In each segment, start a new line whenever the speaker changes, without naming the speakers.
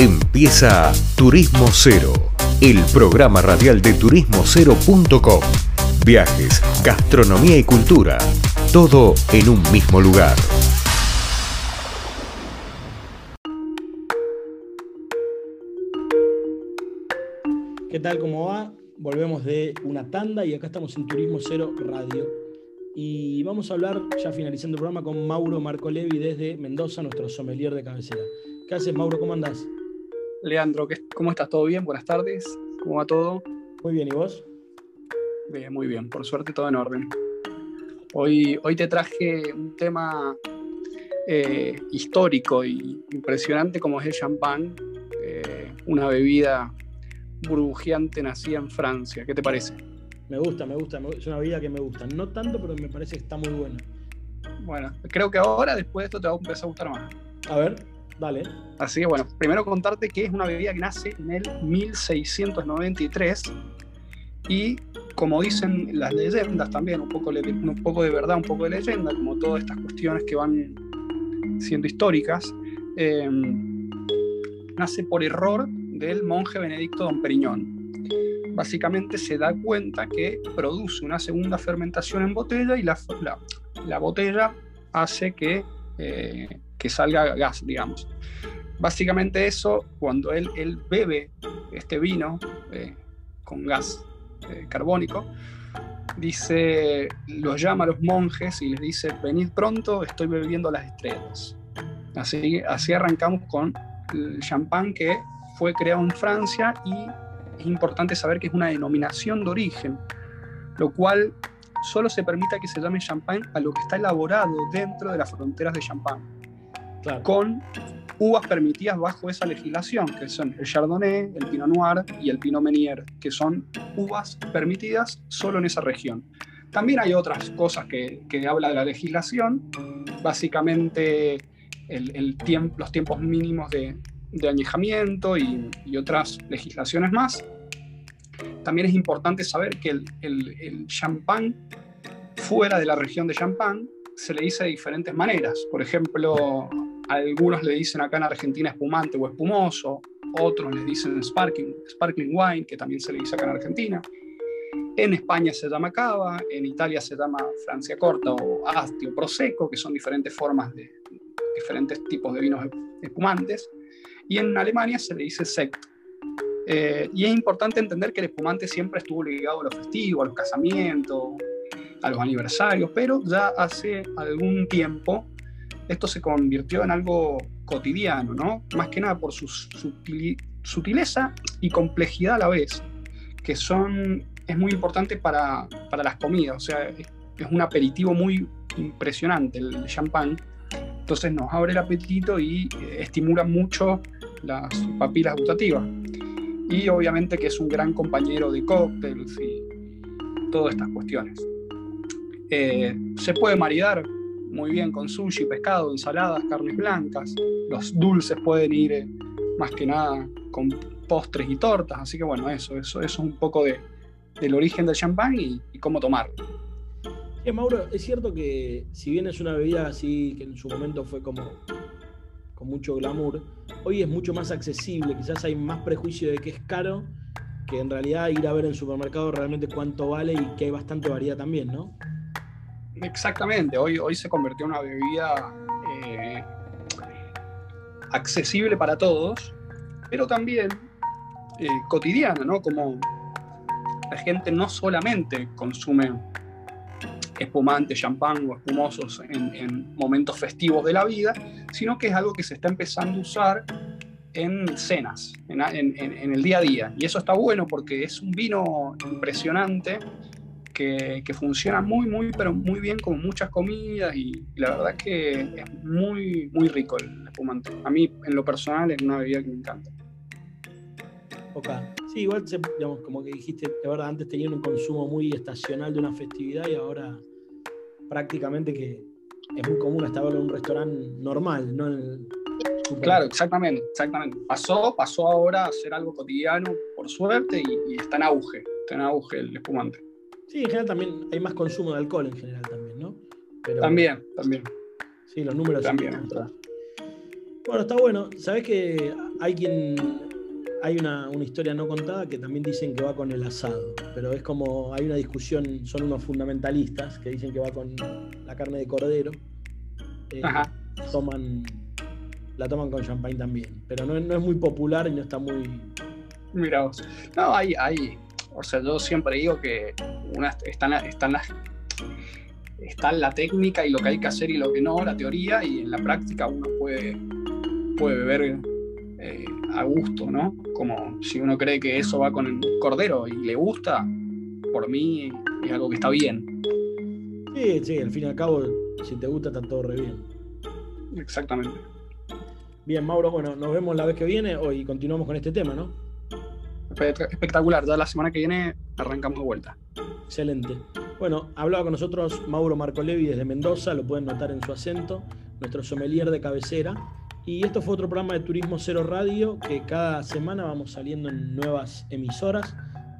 Empieza Turismo Cero, el programa radial de turismocero.com. Viajes, gastronomía y cultura, todo en un mismo lugar.
¿Qué tal? ¿Cómo va? Volvemos de una tanda y acá estamos en Turismo Cero Radio. Y vamos a hablar, ya finalizando el programa, con Mauro Marcolevi desde Mendoza, nuestro sommelier de cabecera. ¿Qué haces, Mauro? ¿Cómo andás?
Leandro, ¿cómo estás? ¿Todo bien? Buenas tardes. ¿Cómo va todo?
Muy bien, ¿y vos?
Bien, muy bien. Por suerte todo en orden. Hoy, hoy te traje un tema eh, histórico y impresionante como es el champán, eh, una bebida burbujeante nacida en Francia. ¿Qué te parece?
Me gusta, me gusta, es una bebida que me gusta. No tanto, pero me parece que está muy buena.
Bueno, creo que ahora, después de esto, te va a empezar a gustar más.
A ver. Dale.
Así que bueno, primero contarte que es una bebida que nace en el 1693 y como dicen las leyendas también, un poco, de verdad, un poco de leyenda, como todas estas cuestiones que van siendo históricas, em, nace por error del monje Benedicto Don Periñón. Básicamente se da cuenta que produce una segunda fermentación en botella y la, la, botella hace que eh, que salga gas, digamos. Básicamente eso, cuando él, él bebe este vino eh, con gas eh, carbónico, dice, los llama a los monjes y les dice, venid pronto, estoy bebiendo las estrellas. Así, así arrancamos con el champán que fue creado en Francia y es importante saber que es una denominación de origen, lo cual solo se permite que se llame champán a lo que está elaborado dentro de las fronteras de champán con uvas permitidas bajo esa legislación, que son el Chardonnay, el Pinot Noir y el Pinot Meunier, que son uvas permitidas solo en esa región. También hay otras cosas que, habla de la legislación, básicamente los tiempos mínimos de, añejamiento y, y, otras legislaciones más. También es importante saber que el, el, el champán fuera de la región de champán se le dice de diferentes maneras. Por ejemplo, algunos le dicen acá en Argentina espumante o espumoso, otros le dicen sparkling, sparkling wine, que también se le dice acá en Argentina. En España se llama cava, en Italia se llama Francia corta o asti o prosecco, que son diferentes formas de diferentes tipos de vinos espumantes. Y en Alemania se le dice sect. Eh, y es importante entender que el espumante siempre estuvo ligado a los festivos, a los casamientos, a los aniversarios, pero ya hace algún tiempo esto se convirtió en algo cotidiano, ¿no? Más que nada por su sutileza y complejidad a la vez, que son, es muy importante para, para las comidas, o sea, es, un aperitivo muy impresionante el champán, entonces nos abre el apetito y eh, estimula mucho las papilas gustativas. Y obviamente que es un gran compañero de cócteles y todas estas cuestiones. Eh, se puede maridar muy bien con sushi, pescado, ensaladas, carnes blancas. Los dulces pueden ir eh, más que nada con postres y tortas. Así que bueno, eso, eso, es un poco de, del origen del champán y, cómo tomarlo.
Mauro, es cierto que si bien es una bebida así que en su momento fue como con mucho glamour, hoy es mucho más accesible, quizás hay más prejuicio de que es caro que en realidad ir a ver en el supermercado realmente cuánto vale y que hay bastante variedad también, ¿no?
Exactamente, hoy, hoy se convirtió en una bebida eh, accesible para todos, pero también eh, cotidiana, ¿no? Como la gente no solamente consume espumante, champán o espumosos en, momentos festivos de la vida, sino que es algo que se está empezando a usar en cenas, en, en, el día a día. Y eso está bueno porque es un vino impresionante que, funciona muy, muy, pero muy bien con muchas comidas y, la verdad es que es muy, muy rico el espumante. A mí, en lo personal, es una bebida que me encanta.
Ok. Sí, igual, digamos, como que dijiste, de verdad, antes tenían un consumo muy estacional de una festividad y ahora prácticamente que es muy común hasta verlo en un restaurante normal, no
Claro, exactamente, exactamente. Pasó, pasó ahora a ser algo cotidiano, por suerte, y, y está en auge, está en auge el espumante.
Sí, en general también hay más consumo de alcohol en general también, ¿no?
también, también.
Sí, los números
también.
Bueno, está bueno. Sabes que hay quien. Hay una, una, historia no contada que también dicen que va con el asado, pero es como hay una discusión, son unos fundamentalistas que dicen que va con la carne de cordero. Eh, toman, la toman con champagne también, pero no, no, es muy popular y no está muy.
Mira, no, hay, hay, o sea, yo siempre digo que una, están, están las está la técnica y lo que hay que hacer y lo que no, la teoría, y en la práctica uno puede, puede beber eh, a gusto, ¿no? Como si uno cree que eso va con el cordero y le gusta, por mí es algo que está bien.
Sí, sí, al fin y al cabo, si te gusta está todo re bien.
Exactamente.
Bien, Mauro, bueno, nos vemos la vez que viene y continuamos con este tema, ¿no?
Espectacular, ya la semana que viene arrancamos de vuelta.
Excelente. Bueno, hablaba con nosotros Mauro Marcolevi desde Mendoza, lo pueden notar en su acento, nuestro sommelier de cabecera. Y esto fue otro programa de Turismo Cero Radio que cada semana vamos saliendo en nuevas emisoras,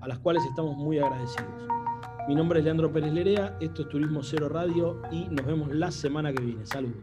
a las cuales estamos muy agradecidos. Mi nombre es Leandro Pérez Lerea, esto es Turismo Cero Radio y nos vemos la semana que viene. Saludos.